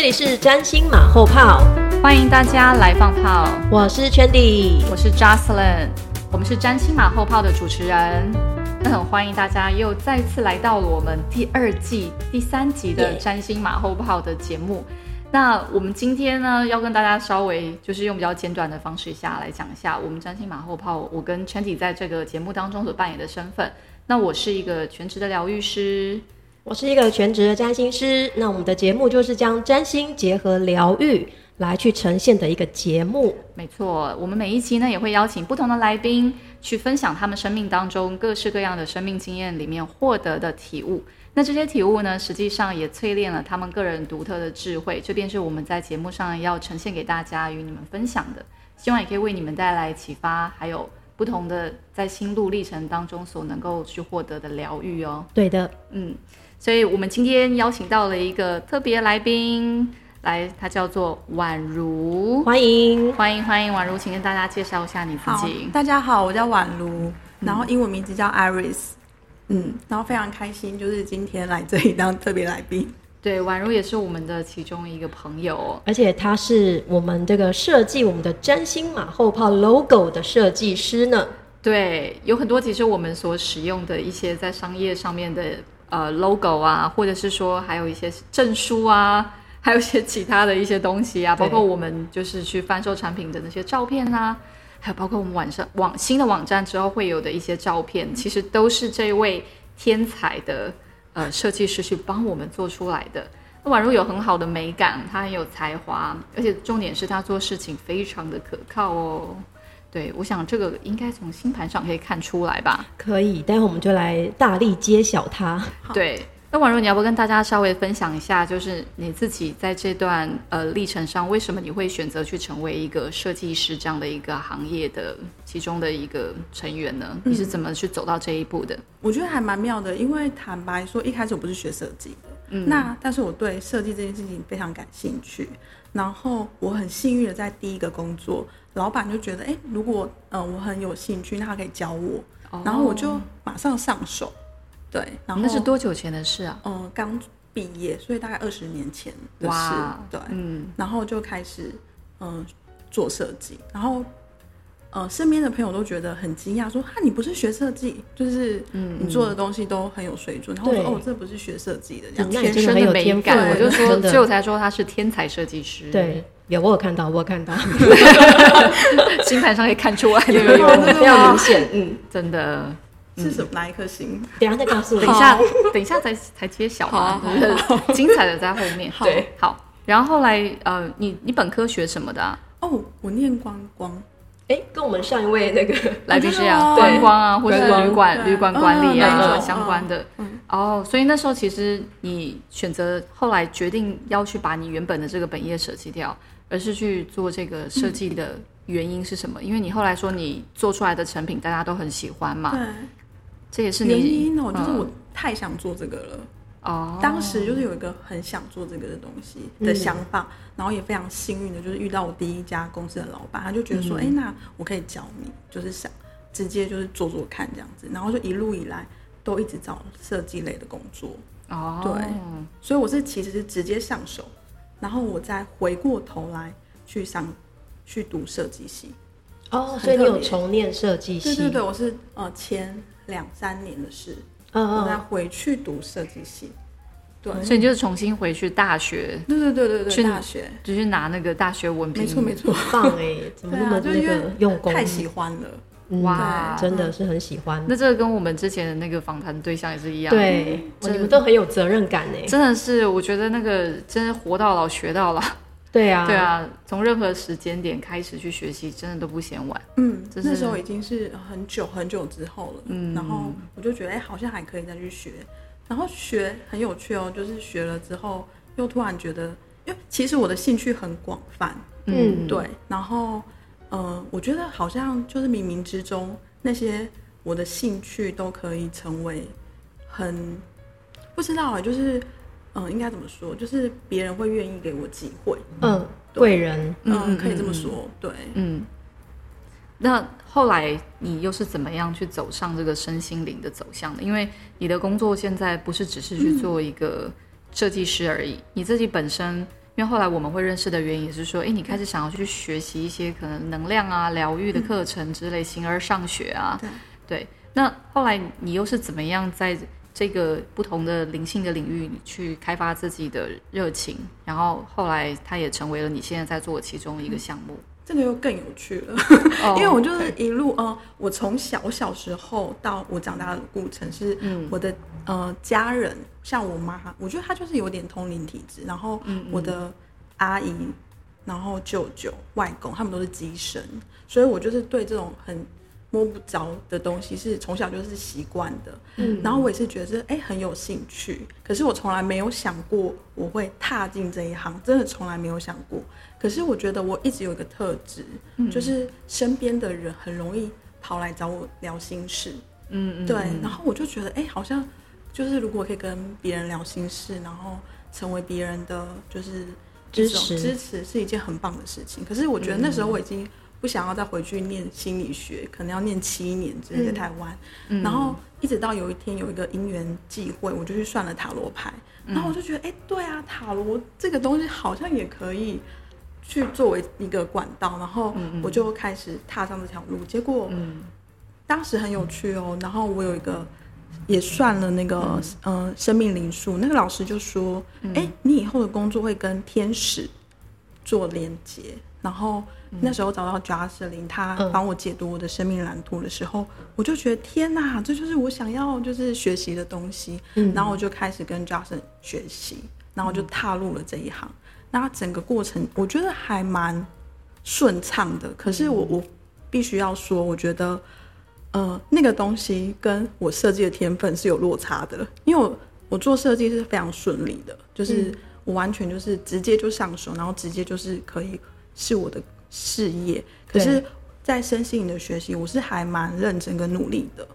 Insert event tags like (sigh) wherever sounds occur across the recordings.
这里是占星马后炮，欢迎大家来放炮。我是 Chandy，我是 Jocelyn，我们是占星马后炮的主持人。那很欢迎大家又再次来到了我们第二季第三集的占星马后炮的节目。那我们今天呢，要跟大家稍微就是用比较简短的方式下来讲一下我们占星马后炮，我跟 Chandy 在这个节目当中所扮演的身份。那我是一个全职的疗愈师，我是一个全职的占星师。那我们的节目就是将占星结合疗愈来去呈现的一个节目。没错，我们每一期呢也会邀请不同的来宾去分享他们生命当中各式各样的生命经验里面获得的体悟。那这些体悟呢，实际上也淬炼了他们个人独特的智慧，这便是我们在节目上要呈现给大家与你们分享的。希望也可以为你们带来启发，还有。不同的在心路历程当中所能够去获得的疗愈哦，对的，嗯，所以我们今天邀请到了一个特别来宾，来，他叫做宛如，欢迎，欢迎，欢迎，宛如，请跟大家介绍一下你自己。大家好，我叫宛如，然后英文名字叫 Iris，嗯，然后非常开心，就是今天来这里当特别来宾。对，宛如也是我们的其中一个朋友，而且他是我们这个设计我们的占星马后炮 logo 的设计师呢。对，有很多其实我们所使用的一些在商业上面的呃 logo 啊，或者是说还有一些证书啊，还有一些其他的一些东西啊，包括我们就是去贩售产品的那些照片啊，还有包括我们晚上网新的网站之后会有的一些照片，其实都是这位天才的。呃，设计师去帮我们做出来的。那宛如有很好的美感，他很有才华，而且重点是他做事情非常的可靠哦。对，我想这个应该从星盘上可以看出来吧？可以，待会我们就来大力揭晓它。(laughs) 对。那宛如，你要不跟大家稍微分享一下，就是你自己在这段呃历程上，为什么你会选择去成为一个设计师这样的一个行业的其中的一个成员呢？你是怎么去走到这一步的？我觉得还蛮妙的，因为坦白说，一开始我不是学设计的，嗯，那但是我对设计这件事情非常感兴趣，然后我很幸运的在第一个工作，老板就觉得，哎，如果呃我很有兴趣，那他可以教我，然后我就马上上手。对，然后那是多久前的事啊？嗯，刚毕业，所以大概二十年前的事。对，嗯，然后就开始嗯做设计，然后呃身边的朋友都觉得很惊讶，说：“哈，你不是学设计，就是嗯你做的东西都很有水准。”然后说：“哦，这不是学设计的，这样天生的美感。”我就说，所以我才说他是天才设计师。对，有我有看到，我有看到，(laughs) 星盘上可以看出来，有有有，非常明显，嗯，真的。是什么？哪一颗星？等下再告诉我。等一下，等一下才才 (laughs) 揭晓嘛。精彩的在后面。对，好。然后后来，呃，你你本科学什么的？哦，我念观光。哎，跟我们上一位那个 (laughs) 来宾是一样，观光啊，或者旅馆旅馆管理啊相关的。哦，所以那时候其实你选择后来决定要去把你原本的这个本业舍弃掉，而是去做这个设计的原因是什么？因为你后来说你做出来的成品大家都很喜欢嘛。这也是原因哦，就是我太想做这个了哦。当时就是有一个很想做这个的东西的想法，然后也非常幸运的，就是遇到我第一家公司的老板，他就觉得说，哎，那我可以教你，就是想直接就是做做看这样子，然后就一路以来都一直找设计类的工作哦。对，所以我是其实是直接上手，然后我再回过头来去上去读设计系哦。所以你有重念设计系？对对对，我是呃前。两三年的事，我再回去读设计系，对，所以你就是重新回去大学，对对对对对，去大学就是拿那个大学文凭，没错没错，棒哎，(laughs) 怎么那么那个用功，太喜欢了，哇，真的是很喜欢。那这个跟我们之前的那个访谈对象也是一样，对，你们都很有责任感哎，真的是，我觉得那个真的活到老学到老。对啊，对啊，从任何时间点开始去学习，真的都不嫌晚。嗯，那时候已经是很久很久之后了。嗯，然后我就觉得，哎，好像还可以再去学。然后学很有趣哦，就是学了之后又突然觉得，因为其实我的兴趣很广泛，嗯，对，然后呃，我觉得好像就是冥冥之中那些我的兴趣都可以成为很不知道啊，就是嗯，应该怎么说，就是别人会愿意给我机会，嗯，贵人，嗯，可以这么说，对，嗯。那后来你又是怎么样去走上这个身心灵的走向的？因为你的工作现在不是只是去做一个设计师而已，你自己本身，因为后来我们会认识的原因也是说，哎，你开始想要去学习一些可能能量啊、疗愈的课程之类，形而上学啊，对。那后来你又是怎么样在这个不同的灵性的领域去开发自己的热情？然后后来它也成为了你现在在做其中一个项目。这个又更有趣了，(laughs) 因为我就是一路呃，我从小小时候到我长大的过程是，我的呃家人，像我妈，我觉得她就是有点通灵体质，然后我的阿姨，然后舅舅、外公，他们都是机神，所以我就是对这种很。摸不着的东西是从小就是习惯的，嗯，然后我也是觉得哎很有兴趣，可是我从来没有想过我会踏进这一行，真的从来没有想过。可是我觉得我一直有一个特质，就是身边的人很容易跑来找我聊心事，嗯嗯，对，然后我就觉得哎好像就是如果可以跟别人聊心事，然后成为别人的就是支持支持是一件很棒的事情。可是我觉得那时候我已经。不想要再回去念心理学，可能要念七年，直接在台湾。然后一直到有一天有一个因缘际会，我就去算了塔罗牌。然后我就觉得，哎，对啊，塔罗这个东西好像也可以去作为一个管道。然后我就开始踏上这条路。结果当时很有趣哦。然后我有一个也算了那个嗯生命灵数，那个老师就说，哎，你以后的工作会跟天使做连接。然后那时候找到 j a s l i n 他帮我解读我的生命蓝图的时候，我就觉得天哪，这就是我想要就是学习的东西。然后我就开始跟 j a s l i n 学习，然后就踏入了这一行。那整个过程我觉得还蛮顺畅的。可是我我必须要说，我觉得呃那个东西跟我设计的天分是有落差的，因为我我做设计是非常顺利的，就是我完全就是直接就上手，然后直接就是可以。是我的事业，可是，在身心灵的学习，我是还蛮认真跟努力的。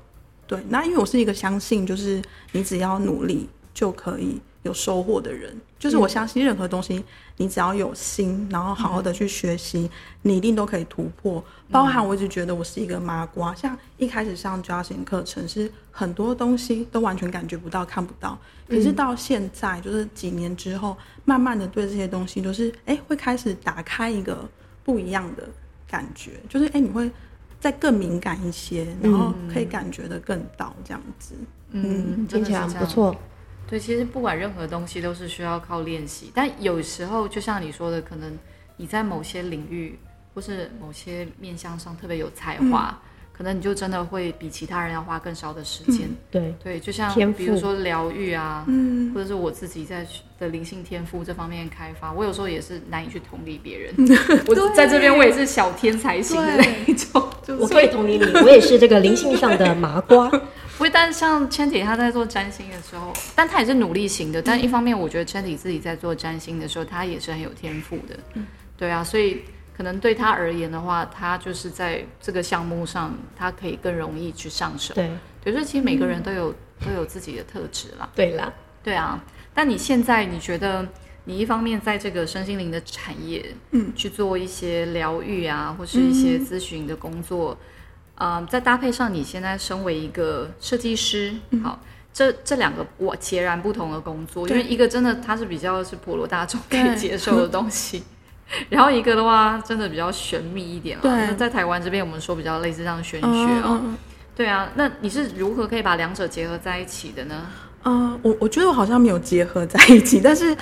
对，那因为我是一个相信，就是你只要努力就可以有收获的人。就是我相信任何东西，你只要有心，然后好好的去学习，你一定都可以突破。包含我一直觉得我是一个麻瓜，像一开始上抓心课程，是很多东西都完全感觉不到、看不到。可是到现在，就是几年之后，慢慢的对这些东西都是，哎，会开始打开一个不一样的感觉。就是，哎，你会再更敏感一些，然后可以感觉的更到这样子。嗯，听起来不错。对，其实不管任何东西都是需要靠练习，但有时候就像你说的，可能你在某些领域或是某些面向上特别有才华，可能你就真的会比其他人要花更少的时间。对对，就像比如说疗愈啊，或者是我自己在的灵性天赋这方面开发，我有时候也是难以去同理别人。我 (laughs) 在这边我也是小天才型的那一种，(laughs) 我可以同理你，我也是这个灵性上的麻瓜。(laughs) 不会，但像千体他在做占星的时候，但他也是努力型的。但一方面，我觉得千体自己在做占星的时候，他也是很有天赋的。嗯，对啊，所以可能对他而言的话，他就是在这个项目上，他可以更容易去上手。对，所以说其实每个人都有都有自己的特质啦。对啦，对啊。但你现在你觉得，你一方面在这个身心灵的产业，嗯，去做一些疗愈啊，或是一些咨询的工作。嗯，再搭配上你现在身为一个设计师，好，这这两个我截然不同的工作，因为一个真的它是比较是普罗大众可以接受的东西，(laughs) 然后一个的话真的比较玄秘一点了。在台湾这边我们说比较类似这样玄学哦，对啊，那你是如何可以把两者结合在一起的呢？嗯，我我觉得我好像没有结合在一起，但是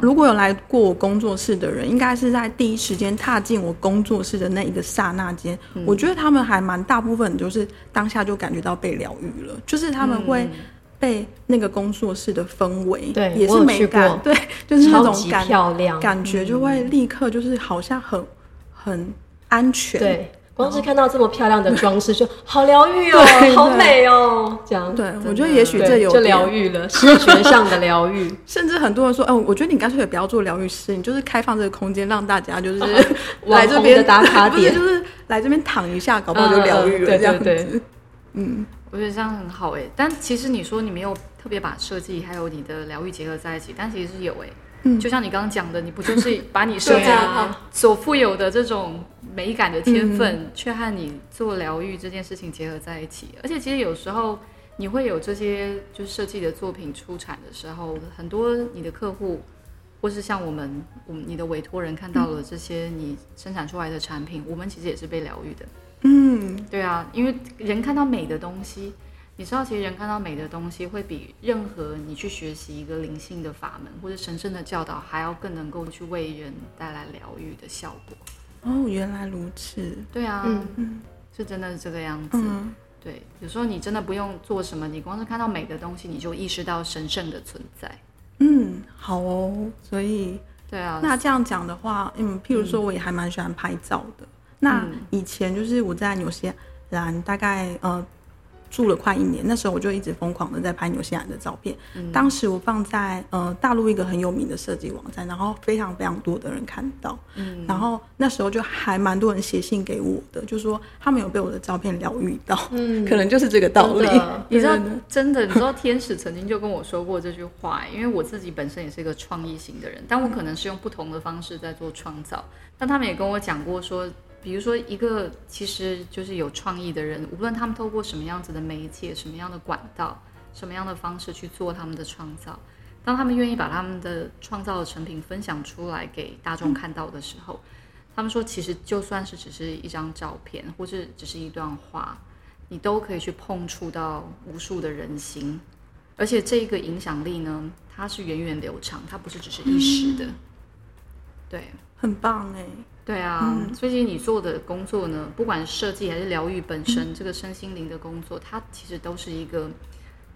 如果有来过我工作室的人，应该是在第一时间踏进我工作室的那一个刹那间，我觉得他们还蛮大部分就是当下就感觉到被疗愈了，就是他们会被那个工作室的氛围，对，也是美感，对，就是那种漂亮感觉，就会立刻就是好像很很安全，对。光是看到这么漂亮的装饰，就好疗愈哦，(laughs) 好美哦，这样。对，我觉得也许这有就疗愈了，视觉上的疗愈。(laughs) 甚至很多人说，哦，我觉得你干脆也不要做疗愈师，你就是开放这个空间，让大家就是 (laughs) 来这边打卡点，就是来这边躺一下，搞不好就疗愈了这样子。嗯，我觉得这样很好哎。但其实你说你没有特别把设计还有你的疗愈结合在一起，但其实是有哎。嗯，就像你刚刚讲的，你不就是把你设计所富有的这种美感的天分，却和你做疗愈这件事情结合在一起？而且其实有时候你会有这些就是设计的作品出产的时候，很多你的客户或是像我们，我们你的委托人看到了这些你生产出来的产品，我们其实也是被疗愈的。嗯，对啊，因为人看到美的东西。你知道，其实人看到美的东西，会比任何你去学习一个灵性的法门或者神圣的教导，还要更能够去为人带来疗愈的效果。哦，原来如此。对啊，嗯，是真的是这个样子。对，有时候你真的不用做什么，你光是看到美的东西，你就意识到神圣的存在。嗯，好哦。所以，对啊。那这样讲的话，嗯，譬如说，我也还蛮喜欢拍照的。那以前就是我在纽西兰，大概呃。住了快一年，那时候我就一直疯狂的在拍纽西兰的照片。当时我放在呃大陆一个很有名的设计网站，然后非常非常多的人看到。嗯，然后那时候就还蛮多人写信给我的，就说他们有被我的照片疗愈到。嗯，可能就是这个道理。(laughs) 你知道，真的，你知道天使曾经就跟我说过这句话，因为我自己本身也是一个创意型的人，但我可能是用不同的方式在做创造。但他们也跟我讲过说。比如说，一个其实就是有创意的人，无论他们透过什么样子的媒介、什么样的管道、什么样的方式去做他们的创造，当他们愿意把他们的创造的成品分享出来给大众看到的时候，他们说，其实就算是只是一张照片，或是只是一段话，你都可以去碰触到无数的人心，而且这个影响力呢，它是源远流长，它不是只是一时的。对，很棒哎。对啊，所以你做的工作呢，不管设计还是疗愈本身，这个身心灵的工作，它其实都是一个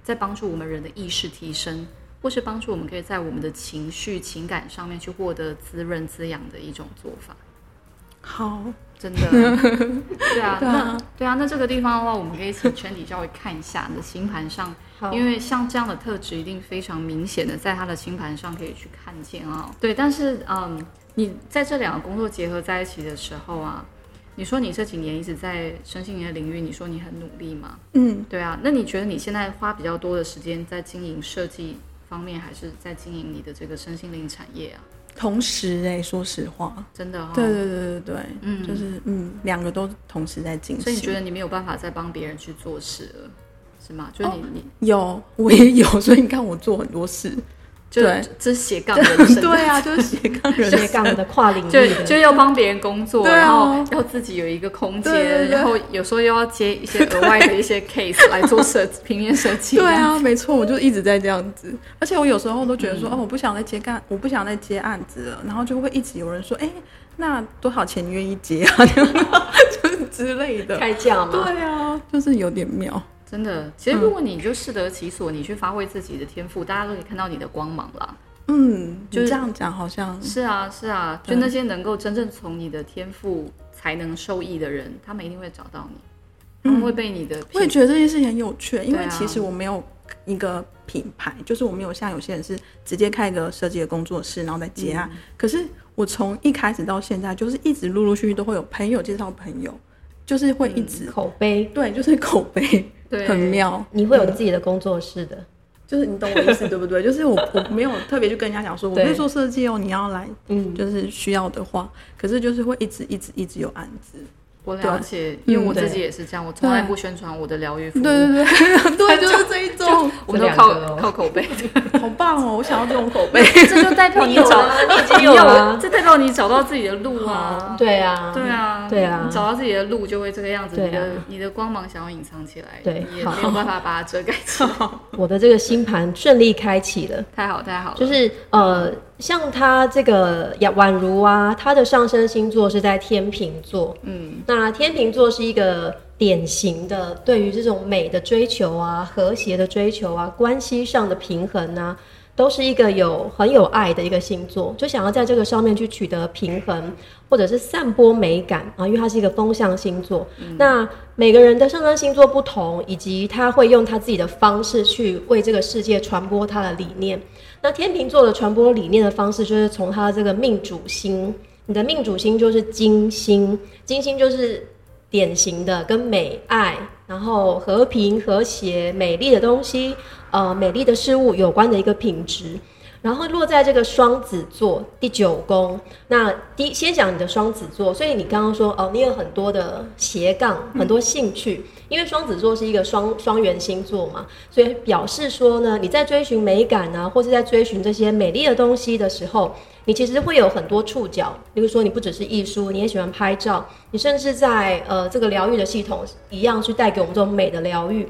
在帮助我们人的意识提升，或是帮助我们可以在我们的情绪、情感上面去获得滋润、滋养的一种做法。好，真的，(laughs) 对啊，那对啊，那这个地方的话，我们可以请圈底稍微看一下你的星盘上，因为像这样的特质一定非常明显的在他的星盘上可以去看见啊。对，但是嗯。你在这两个工作结合在一起的时候啊，你说你这几年一直在身心灵的领域，你说你很努力吗？嗯，对啊。那你觉得你现在花比较多的时间在经营设计方面，还是在经营你的这个身心灵产业啊？同时哎，说实话，真的，对对对对对，嗯，就是嗯，两个都同时在进行。所以你觉得你没有办法再帮别人去做事了，是吗？就是你你有，我也有，所以你看我做很多事。对，这是斜杠人生。(laughs) 对啊，就是斜杠人斜杠的跨领域，就就要帮别人工作，然后要自己有一个空间，然后有时候又要接一些 (laughs) 额外的一些 case 来做设 (laughs) 平面设计。对啊，没错，我就一直在这样子。而且我有时候都觉得说，哦，我不想再接干，我不想再接案子了。然后就会一直有人说，哎，那多少钱愿意接啊？就是之类的开价吗？对啊，就是有点妙。真的，其实如果你就适得其所，你去发挥自己的天赋，大家都可以看到你的光芒啦。嗯，就这样讲，好像是啊，是啊，就那些能够真正从你的天赋才能受益的人，他们一定会找到你，他们会被你的。我也觉得这件事情很有趣，因为其实我没有一个品牌，就是我没有像有些人是直接开一个设计的工作室，然后再接案。可是我从一开始到现在，就是一直陆陆续续都会有朋友介绍朋友，就是会一直口碑，对，就是口碑。对很妙，你会有自己的工作室的，就是你懂我意思 (laughs) 对不对？就是我我没有特别去跟人家讲说我会做设计哦，你要来，嗯，就是需要的话，可是就是会一直一直一直有案子。我了解，因为我自己也是这样，我从来不宣传我的疗愈服务。对对对，(laughs) 对，就是这一种，我们都靠靠口碑，(laughs) 好棒哦！我想要这种口碑，这就代表你找，你已经有了，这代表你找到自己的路啊！对啊，对啊，对啊，找到自己的路就会这个样子。你的你的光芒想要隐藏起来，对，也没有办法把它遮盖起来。(laughs) 我的这个星盘顺利开启了，太好太好，就是呃。像他这个呀宛如啊，他的上升星座是在天秤座。嗯，那天秤座是一个典型的对于这种美的追求啊、和谐的追求啊、关系上的平衡啊，都是一个有很有爱的一个星座，就想要在这个上面去取得平衡，或者是散播美感啊，因为它是一个风象星座。那每个人的上升星座不同，以及他会用他自己的方式去为这个世界传播他的理念。那天秤座的传播理念的方式，就是从他这个命主星，你的命主星就是金星，金星就是典型的跟美爱。然后和平、和谐、美丽的东西，呃，美丽的事物有关的一个品质。然后落在这个双子座第九宫。那第先讲你的双子座，所以你刚刚说哦，你有很多的斜杠，很多兴趣。因为双子座是一个双双元星座嘛，所以表示说呢，你在追寻美感啊，或是在追寻这些美丽的东西的时候。你其实会有很多触角，比如说你不只是艺术，你也喜欢拍照，你甚至在呃这个疗愈的系统一样去带给我们这种美的疗愈。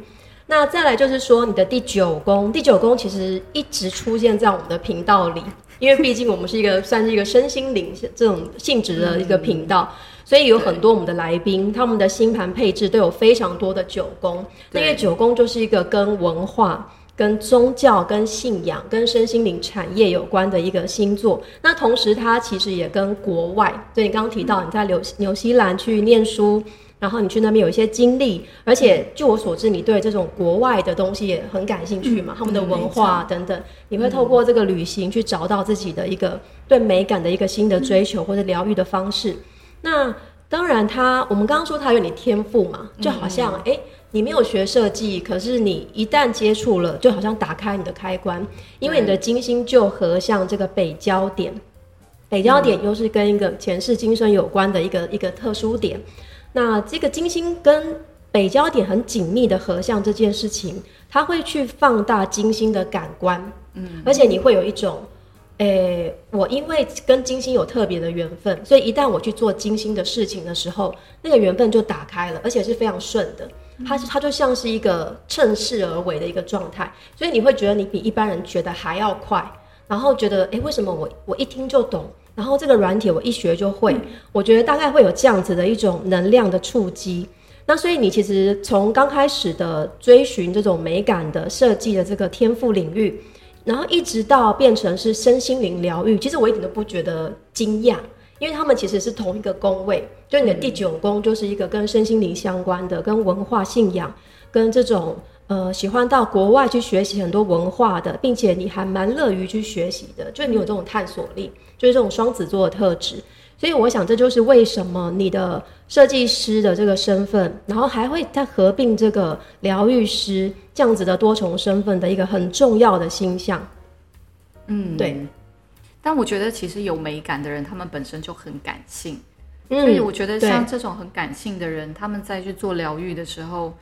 那再来就是说你的第九宫，第九宫其实一直出现在我们的频道里，因为毕竟我们是一个算是一个身心灵这种性质的一个频道，所以有很多我们的来宾，他们的星盘配置都有非常多的九宫，那个九宫就是一个跟文化。跟宗教、跟信仰、跟身心灵产业有关的一个星座，那同时它其实也跟国外，所以你刚刚提到你在纽纽西兰去念书，然后你去那边有一些经历，而且据我所知，你对这种国外的东西也很感兴趣嘛，他们的文化等等，你会透过这个旅行去找到自己的一个对美感的一个新的追求或者疗愈的方式。那当然，他我们刚刚说他有你天赋嘛，就好像哎。你没有学设计，可是你一旦接触了，就好像打开你的开关，因为你的金星就合向这个北焦点，北焦点又是跟一个前世今生有关的一个一个特殊点。那这个金星跟北焦点很紧密的合相这件事情，它会去放大金星的感官，嗯，而且你会有一种，诶，我因为跟金星有特别的缘分，所以一旦我去做金星的事情的时候，那个缘分就打开了，而且是非常顺的。它是它就像是一个趁势而为的一个状态，所以你会觉得你比一般人觉得还要快，然后觉得诶，为什么我我一听就懂，然后这个软体我一学就会，我觉得大概会有这样子的一种能量的触击。那所以你其实从刚开始的追寻这种美感的设计的这个天赋领域，然后一直到变成是身心灵疗愈，其实我一点都不觉得惊讶。因为他们其实是同一个宫位，就你的第九宫就是一个跟身心灵相关的，跟文化信仰，跟这种呃喜欢到国外去学习很多文化的，并且你还蛮乐于去学习的，就是你有这种探索力，就是这种双子座的特质。所以我想这就是为什么你的设计师的这个身份，然后还会再合并这个疗愈师这样子的多重身份的一个很重要的星象。嗯，对。但我觉得，其实有美感的人，他们本身就很感性，所以我觉得像这种很感性的人，他们在去做疗愈的时候，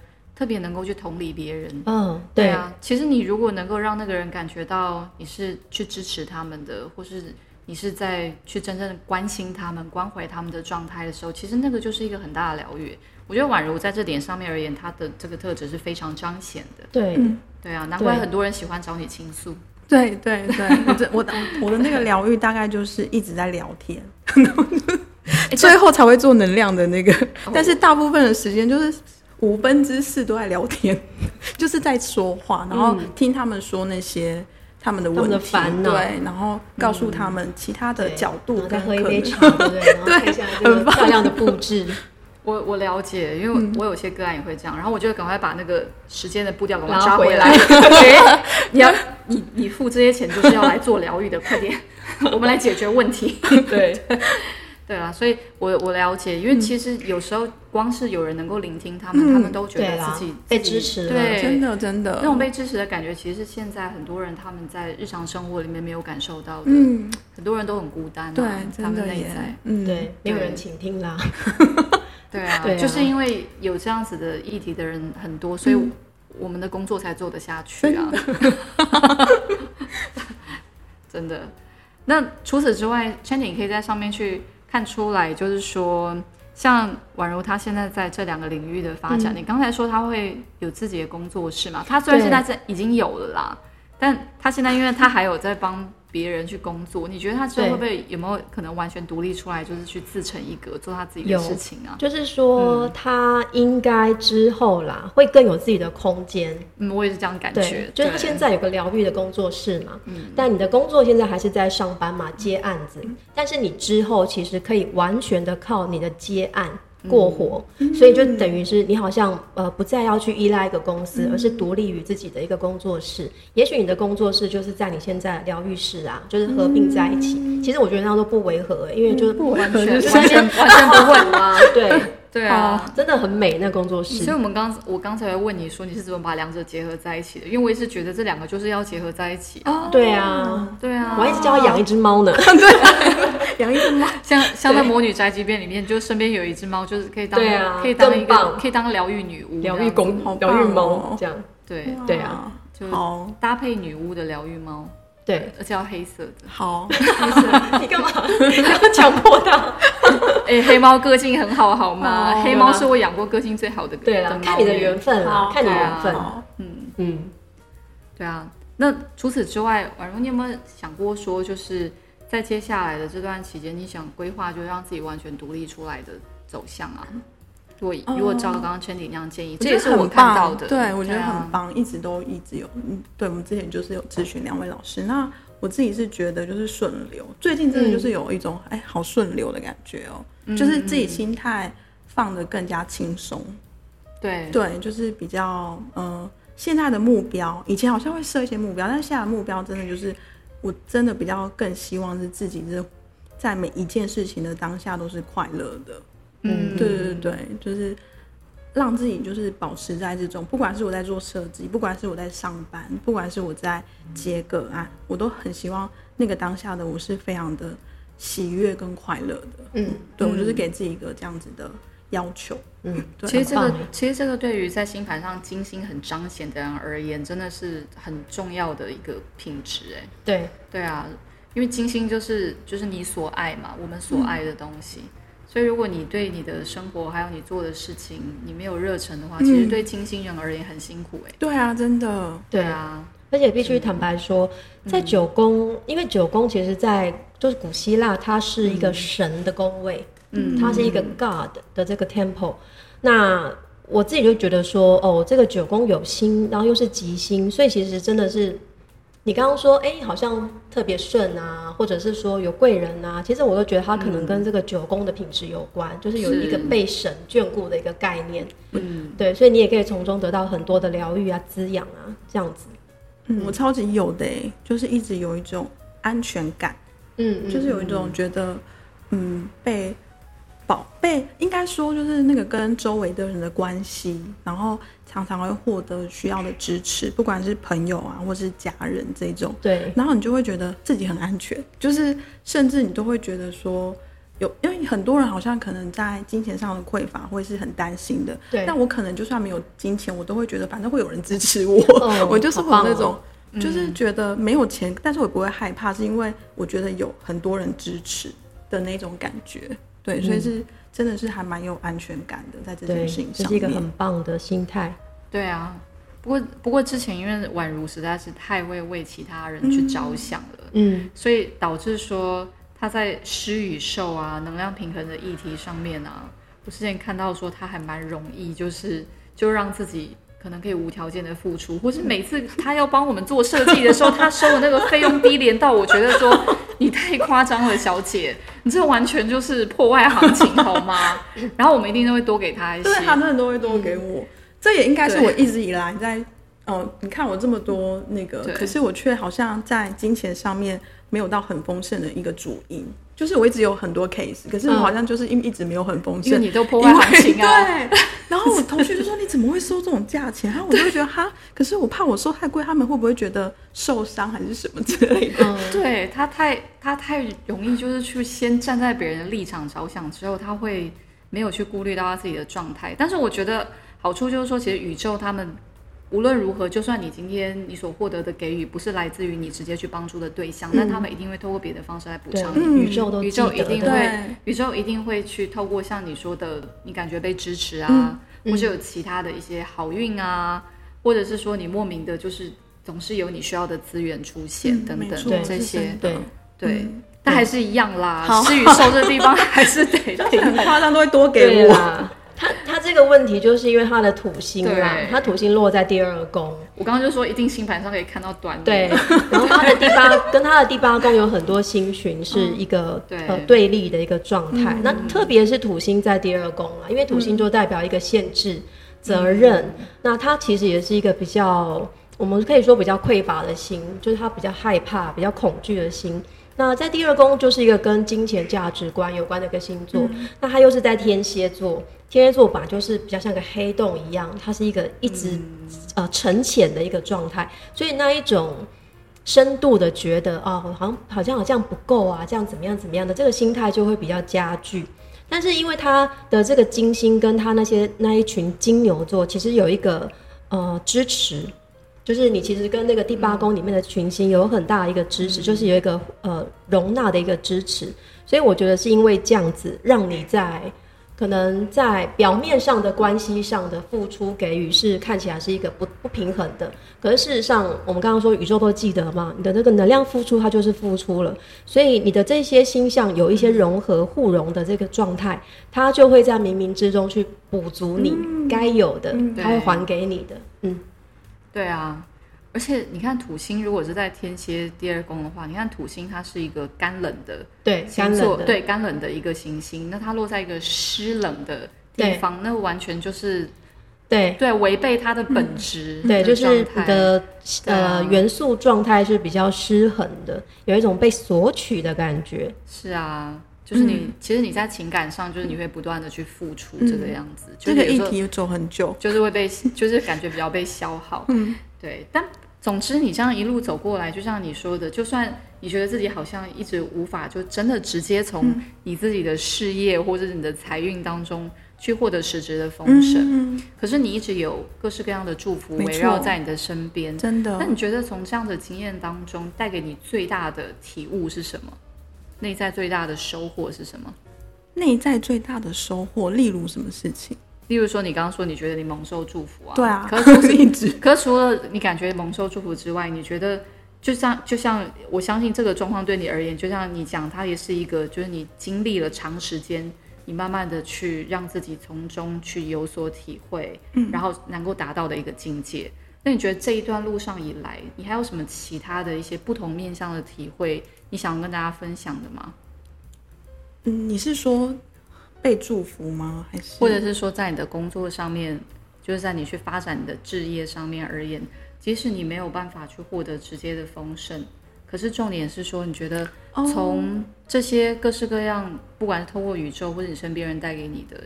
特别能够去同理别人。嗯，对啊。其实你如果能够让那个人感觉到你是去支持他们的，或是你是在去真正关心他们、关怀他们的状态的时候，其实那个就是一个很大的疗愈。我觉得宛如在这点上面而言，他的这个特质是非常彰显的。对，对啊，难怪很多人喜欢找你倾诉。对对对，我的我的我的那个 (laughs) 疗愈大概就是一直在聊天，(laughs) 最后才会做能量的那个。但是大部分的时间就是五分之四都在聊天，(laughs) 就是在说话，然后听他们说那些他们的问题，对，然后告诉他们其他的角度，再喝一杯茶，对不对？(laughs) 然后看一下这个漂亮的布置。(laughs) 我我了解，因为我有些个案也会这样，然后我就赶快把那个时间的步调给我抓回来。你要你你付这些钱就是要来做疗愈的，快点，我们来解决问题。对。对啊，所以我我了解，因为其实有时候光是有人能够聆听他们，他们都觉得自己被支持了。对，真的真的，那种被支持的感觉，其实是现在很多人他们在日常生活里面没有感受到的。嗯，很多人都很孤单，对，他们内在，嗯，对，没有人倾听啦。(laughs) (laughs) 对啊，就是因为有这样子的议题的人很多，所以我们的工作才做得下去啊。(laughs) 真的。那除此之外，Channing 你可以在上面去看出来，就是说，像宛如他现在在这两个领域的发展，你刚才说他会有自己的工作室嘛？他虽然现在在已经有了啦，但他现在因为他还有在帮别人去工作，你觉得他之后会不会有没有可能完全独立出来，就是去自成一格做他自己的事情啊？就是说他应该之后啦，会更有自己的空间。嗯，我也是这样感觉。就是他现在有个疗愈的工作室嘛，嗯，但你的工作现在还是在上班嘛，接案子。但是你之后其实可以完全的靠你的接案。过活，所以就等于是你好像呃不再要去依赖一个公司，而是独立于自己的一个工作室。也许你的工作室就是在你现在疗愈室啊，就是合并在一起。其实我觉得那样都不违和，因为就是不完全完全完全不会啊，(laughs) 对。对啊，真的很美那工作室。所以，我们刚我刚才问你说你是怎么把两者结合在一起的？因为我也是觉得这两个就是要结合在一起啊。对啊，对啊，我还一直叫他养一只猫呢。(laughs) 对，(laughs) 养一只猫，像像在《魔女宅急便》里面，就身边有一只猫，就是可以当可以当一个可以当疗愈女巫、疗愈公、疗愈猫这样。对对啊，就搭配女巫的疗愈猫。对，而且要黑色的。好，(laughs) 你干嘛？你要强迫他？(laughs) 哎，黑猫个性很好，好吗？黑猫是我养过个性最好的。对了，看你的缘分啦，看你缘分。嗯嗯，对啊。那除此之外，婉容，你有没有想过说，就是在接下来的这段期间，你想规划，就让自己完全独立出来的走向啊？如果如果照刚刚 Chandy 那样建议，这也是我看到的。对，我觉得很棒，一直都一直有。嗯，对，我们之前就是有咨询两位老师。那我自己是觉得就是顺流，最近真的就是有一种哎，好顺流的感觉哦，就是自己心态放的更加轻松。对对，就是比较嗯，现在的目标，以前好像会设一些目标，但是现在的目标真的就是，我真的比较更希望是自己是在每一件事情的当下都是快乐的。嗯，对对对就是让自己就是保持在这种，不管是我在做设计，不管是我在上班，不管是我在接个案，我都很希望那个当下的我是非常的喜悦跟快乐的。嗯，对我就是给自己一个这样子的要求。嗯，其实这个其实这个对于在星盘上金星很彰显的人而言，真的是很重要的一个品质。哎，对对啊，因为金星就是就是你所爱嘛，我们所爱的东西。所以，如果你对你的生活还有你做的事情，你没有热忱的话，其实对金星人而言很辛苦哎。对啊，真的。对啊，而且必须坦白说，在九宫，因为九宫其实，在就是古希腊，它是一个神的宫位，嗯，它是一个 God 的这个 temple。那我自己就觉得说，哦，这个九宫有星，然后又是吉星，所以其实真的是。你刚刚说，哎，好像特别顺啊，或者是说有贵人啊，其实我都觉得他可能跟这个九宫的品质有关，就是有一个被神眷顾的一个概念。嗯，对，所以你也可以从中得到很多的疗愈啊、滋养啊，这样子。嗯，我超级有的，就是一直有一种安全感。嗯，就是有一种觉得，嗯，被。宝贝，应该说就是那个跟周围的人的关系，然后常常会获得需要的支持，不管是朋友啊，或是家人这种。对，然后你就会觉得自己很安全，就是甚至你都会觉得说，有因为很多人好像可能在金钱上的匮乏会是很担心的。对，但我可能就算没有金钱，我都会觉得反正会有人支持我。(laughs) 我就是我那种，就是觉得没有钱，但是我不会害怕，是因为我觉得有很多人支持的那种感觉。对，所以是真的是还蛮有安全感的，在这件事情上这是一个很棒的心态。对啊，不过不过之前因为宛如实在是太会为其他人去着想了，嗯，所以导致说他在施与受啊、能量平衡的议题上面啊，我之前看到说他还蛮容易，就是就让自己。可能可以无条件的付出，或是每次他要帮我们做设计的时候，他收的那个费用低廉到我觉得说你太夸张了，小姐，你这完全就是破坏行情好吗？(laughs) 然后我们一定都会多给他一些，对他真的都会多给我，这也应该是我一直以来在哦，你看我这么多那个，可是我却好像在金钱上面没有到很丰盛的一个主因。就是我一直有很多 case，可是我好像就是因为一直没有很丰盛，你都破坏行情啊。(laughs) 对，然后我同学就说：“你怎么会收这种价钱？”然后我就觉得哈，可是我怕我收太贵，他们会不会觉得受伤还是什么之类的？(laughs) 对他太他太容易就是去先站在别人的立场着想，之后他会没有去顾虑到他自己的状态。但是我觉得好处就是说，其实宇宙他们。无论如何，就算你今天你所获得的给予不是来自于你直接去帮助的对象，但他们一定会透过别的方式来补偿你。宇宙都宇宙一定会，宇宙一定会去透过像你说的，你感觉被支持啊，或者有其他的一些好运啊，或者是说你莫名的就是总是有你需要的资源出现等等这些，对对，但还是一样啦。施与受这地方还是得 (laughs) 很夸张，都会多给 (laughs) 我。他他这个问题就是因为他的土星啦，他土星落在第二宫。我刚刚就说，一定星盘上可以看到短对，然后他的第八 (laughs) 跟他的第八宫有很多星群是一个呃对立的一个状态。那特别是土星在第二宫啊，因为土星就代表一个限制责任。那他其实也是一个比较，我们可以说比较匮乏的心，就是他比较害怕、比较恐惧的心。那在第二宫就是一个跟金钱价值观有关的一个星座。那他又是在天蝎座。天蝎座吧，就是比较像个黑洞一样，它是一个一直呃沉潜的一个状态，所以那一种深度的觉得哦，好像好像好像不够啊，这样怎么样怎么样的这个心态就会比较加剧。但是因为他的这个金星跟他那些那一群金牛座其实有一个呃支持，就是你其实跟那个第八宫里面的群星有很大的一个支持，就是有一个呃容纳的一个支持，所以我觉得是因为这样子让你在。可能在表面上的关系上的付出给予是看起来是一个不不平衡的，可是事实上，我们刚刚说宇宙都记得嘛，你的那个能量付出它就是付出了，所以你的这些星象有一些融合互融的这个状态，它就会在冥冥之中去补足你该有的，它会还给你的。嗯，对啊。而且你看土星，如果是在天蝎第二宫的话，你看土星它是一个干冷的对星座，对干冷的一个行星，那它落在一个湿冷的地方，那完全就是对。对违背它的本质，对，就是你的呃元素状态是比较失衡的，有一种被索取的感觉。是啊，就是你其实你在情感上，就是你会不断的去付出这个样子，这个议题走很久，就是会被就是感觉比较被消耗，嗯，对，但。总之，你这样一路走过来，就像你说的，就算你觉得自己好像一直无法就真的直接从你自己的事业或者你的财运当中去获得实质的丰盛，可是你一直有各式各样的祝福围绕在你的身边。真的？那你觉得从这样的经验当中带给你最大的体悟是什么？内在最大的收获是什么？内在最大的收获，例如什么事情？例如说，你刚刚说你觉得你蒙受祝福啊？对啊。可是 (laughs) 一直，可是除了你感觉蒙受祝福之外，你觉得就像就像我相信这个状况对你而言，就像你讲，它也是一个就是你经历了长时间，你慢慢的去让自己从中去有所体会，嗯，然后能够达到的一个境界。那你觉得这一段路上以来，你还有什么其他的一些不同面向的体会，你想跟大家分享的吗？嗯，你是说？被祝福吗？还是或者是说，在你的工作上面，就是在你去发展你的置业上面而言，即使你没有办法去获得直接的丰盛，可是重点是说，你觉得从这些各式各样，不管是通过宇宙或者你身边人带给你的，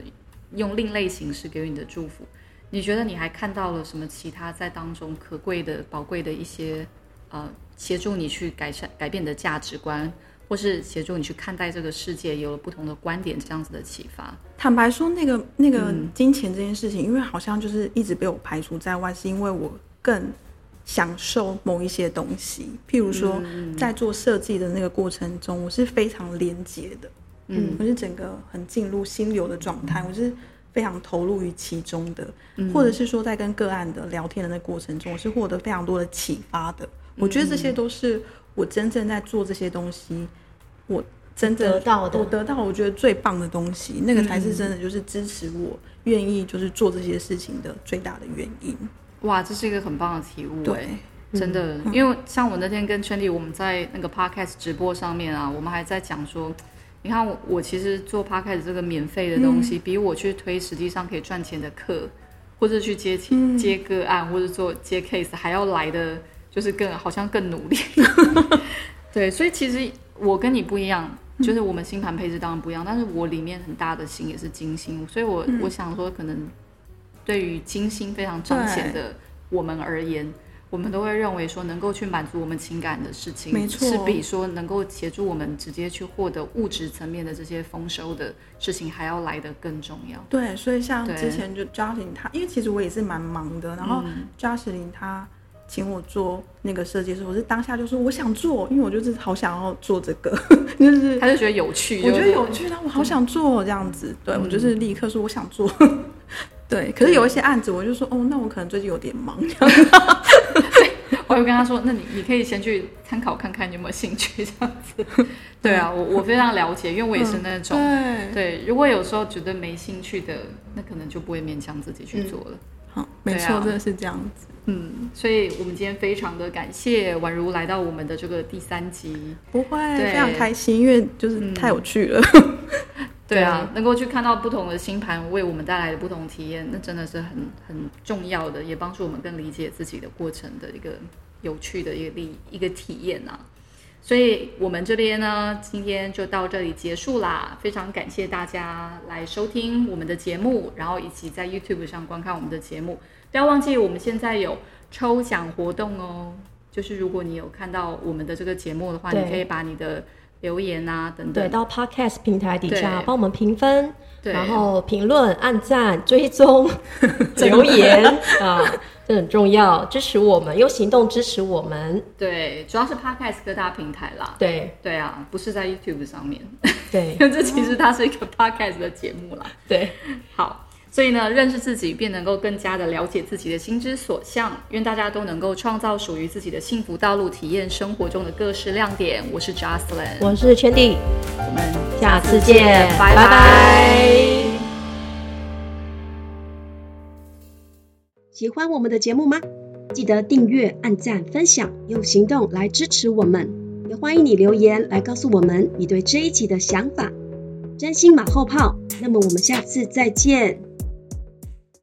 用另类形式给予你的祝福，你觉得你还看到了什么其他在当中可贵的、宝贵的一些呃，协助你去改善、改变你的价值观？或是协助你去看待这个世界，有了不同的观点，这样子的启发。坦白说，那个那个金钱这件事情，因为好像就是一直被我排除在外，是因为我更享受某一些东西。譬如说，在做设计的那个过程中，我是非常连接的，嗯，我是整个很进入心流的状态，我是非常投入于其中的。或者是说，在跟个案的聊天的那过程中，我是获得非常多的启发的。我觉得这些都是。我真正在做这些东西，我真正得到的，我得到我觉得最棒的东西，那个才是真的，就是支持我愿意就是做这些事情的最大的原因。哇，这是一个很棒的体悟，对，真的，因为像我那天跟圈里我们在那个 podcast 直播上面啊，我们还在讲说，你看我我其实做 podcast 这个免费的东西，比我去推实际上可以赚钱的课，或者去接接个案，或者做接 case 还要来的。就是更好像更努力，(laughs) 对，所以其实我跟你不一样，就是我们星盘配置当然不一样，但是我里面很大的星也是金星，所以我我想说，可能对于金星非常彰显的我们而言，我们都会认为说，能够去满足我们情感的事情，没错，是比说能够协助我们直接去获得物质层面的这些丰收的事情还要来的更重要。对，所以像之前就 Justin 他，因为其实我也是蛮忙的，然后 Justin 他。请我做那个设计师，我是当下就说我想做，因为我就是好想要做这个，(laughs) 就是 (laughs) 他就觉得有趣，我觉得有趣，我好想做这样子，对我就是立刻说我想做，(laughs) 对，可是有一些案子，我就说哦，那我可能最近有点忙，我就跟他说，那你你可以先去参考看看，你有没有兴趣这样子。对啊，我我非常了解，因为我也是那种对，如果有时候觉得没兴趣的，那可能就不会勉强自己去做了。好，没错，真的是这样子。嗯，所以我们今天非常的感谢宛如来到我们的这个第三集，不会，非常开心，因为就是太有趣了。(laughs) 对啊，能够去看到不同的星盘为我们带来的不同体验，那真的是很很重要的，也帮助我们更理解自己的过程的一个有趣的一个历一个体验呐。所以我们这边呢，今天就到这里结束啦。非常感谢大家来收听我们的节目，然后以及在 YouTube 上观看我们的节目。不要忘记，我们现在有抽奖活动哦。就是如果你有看到我们的这个节目的话，你可以把你的留言啊等等，对，到 Podcast 平台底下帮我们评分，然后评论、按赞、追踪、(laughs) 留言啊。(laughs) 这很重要，支持我们，用行动支持我们。对，主要是 Podcast 各大平台啦。对，对啊，不是在 YouTube 上面。对，(laughs) 因为这其实它是一个 Podcast 的节目啦。对，好，所以呢，认识自己便能够更加的了解自己的心之所向。愿大家都能够创造属于自己的幸福道路，体验生活中的各式亮点。我是 Jocelyn，我是 Chandy，我们下次见，拜拜。喜欢我们的节目吗？记得订阅、按赞、分享，用行动来支持我们。也欢迎你留言来告诉我们你对这一集的想法。真心马后炮，那么我们下次再见。